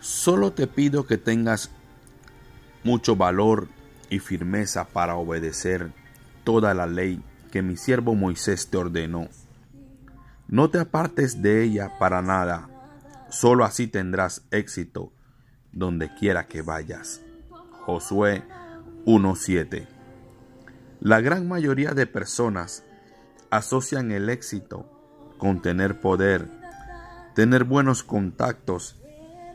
Solo te pido que tengas mucho valor y firmeza para obedecer toda la ley que mi siervo Moisés te ordenó. No te apartes de ella para nada, solo así tendrás éxito donde quiera que vayas. Josué 1.7 La gran mayoría de personas asocian el éxito con tener poder, tener buenos contactos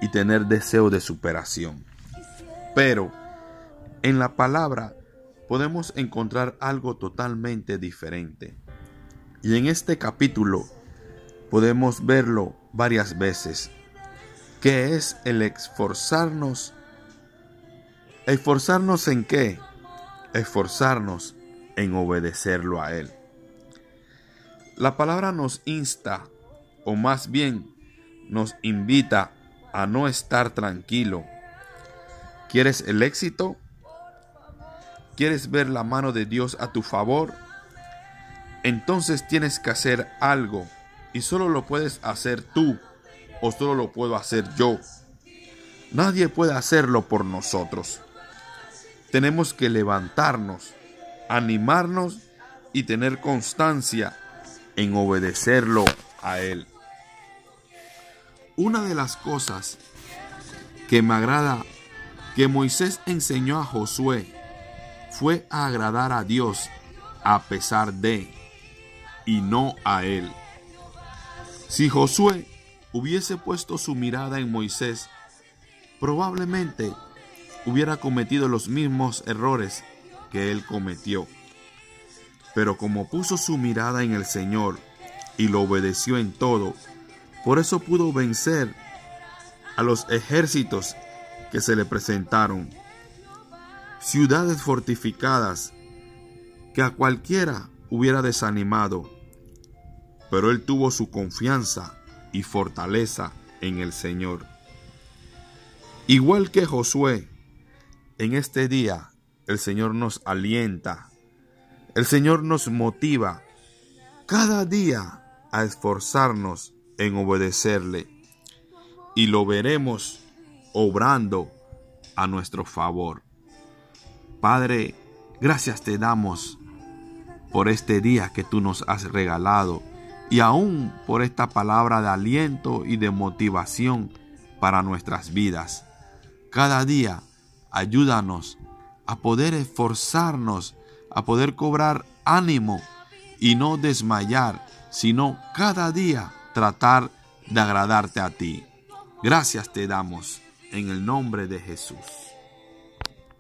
y tener deseo de superación. Pero en la palabra podemos encontrar algo totalmente diferente. Y en este capítulo podemos verlo varias veces, que es el esforzarnos. ¿Esforzarnos en qué? Esforzarnos en obedecerlo a Él. La palabra nos insta, o más bien nos invita a no estar tranquilo. ¿Quieres el éxito? ¿Quieres ver la mano de Dios a tu favor? Entonces tienes que hacer algo y solo lo puedes hacer tú o solo lo puedo hacer yo. Nadie puede hacerlo por nosotros. Tenemos que levantarnos, animarnos y tener constancia en obedecerlo a Él. Una de las cosas que me agrada que Moisés enseñó a Josué fue a agradar a Dios a pesar de y no a él. Si Josué hubiese puesto su mirada en Moisés, probablemente hubiera cometido los mismos errores que él cometió. Pero como puso su mirada en el Señor y lo obedeció en todo, por eso pudo vencer a los ejércitos que se le presentaron. Ciudades fortificadas que a cualquiera hubiera desanimado, pero él tuvo su confianza y fortaleza en el Señor. Igual que Josué, en este día el Señor nos alienta el Señor nos motiva cada día a esforzarnos en obedecerle y lo veremos obrando a nuestro favor. Padre, gracias te damos por este día que tú nos has regalado y aún por esta palabra de aliento y de motivación para nuestras vidas. Cada día ayúdanos a poder esforzarnos a poder cobrar ánimo y no desmayar, sino cada día tratar de agradarte a ti. Gracias te damos en el nombre de Jesús.